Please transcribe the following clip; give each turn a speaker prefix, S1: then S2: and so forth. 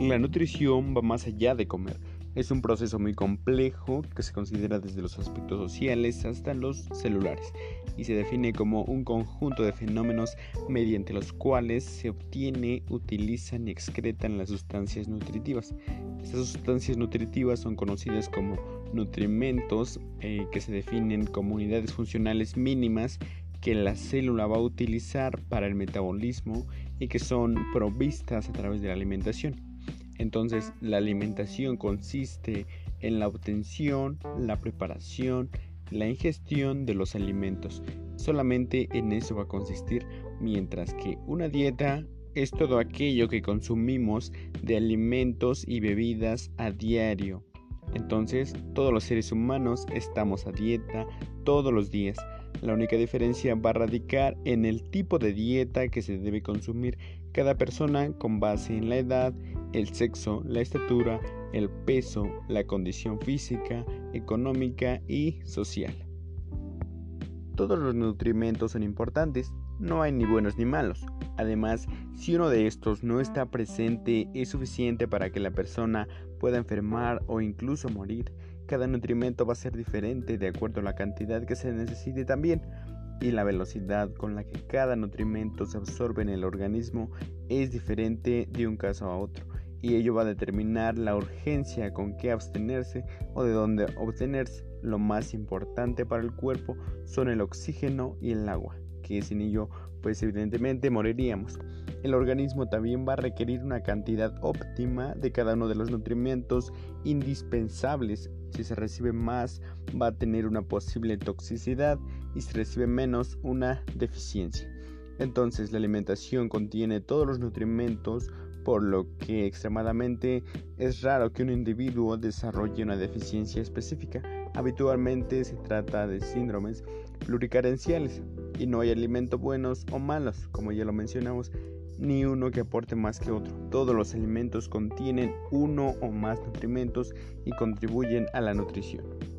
S1: La nutrición va más allá de comer. Es un proceso muy complejo que se considera desde los aspectos sociales hasta los celulares y se define como un conjunto de fenómenos mediante los cuales se obtiene, utilizan y excretan las sustancias nutritivas. Estas sustancias nutritivas son conocidas como nutrimentos eh, que se definen como unidades funcionales mínimas que la célula va a utilizar para el metabolismo y que son provistas a través de la alimentación. Entonces, la alimentación consiste en la obtención, la preparación, la ingestión de los alimentos. Solamente en eso va a consistir, mientras que una dieta es todo aquello que consumimos de alimentos y bebidas a diario. Entonces, todos los seres humanos estamos a dieta todos los días. La única diferencia va a radicar en el tipo de dieta que se debe consumir cada persona con base en la edad, el sexo, la estatura, el peso, la condición física, económica y social. Todos los nutrimentos son importantes, no hay ni buenos ni malos. Además, si uno de estos no está presente, es suficiente para que la persona pueda enfermar o incluso morir. Cada nutrimento va a ser diferente de acuerdo a la cantidad que se necesite también y la velocidad con la que cada nutrimento se absorbe en el organismo es diferente de un caso a otro y ello va a determinar la urgencia con que abstenerse o de dónde obtenerse. Lo más importante para el cuerpo son el oxígeno y el agua, que sin ello pues evidentemente moriríamos. El organismo también va a requerir una cantidad óptima de cada uno de los nutrimentos indispensables. Si se recibe más va a tener una posible toxicidad y si recibe menos una deficiencia. Entonces la alimentación contiene todos los nutrimentos por lo que extremadamente es raro que un individuo desarrolle una deficiencia específica. Habitualmente se trata de síndromes pluricarenciales y no hay alimentos buenos o malos, como ya lo mencionamos, ni uno que aporte más que otro. Todos los alimentos contienen uno o más nutrimentos y contribuyen a la nutrición.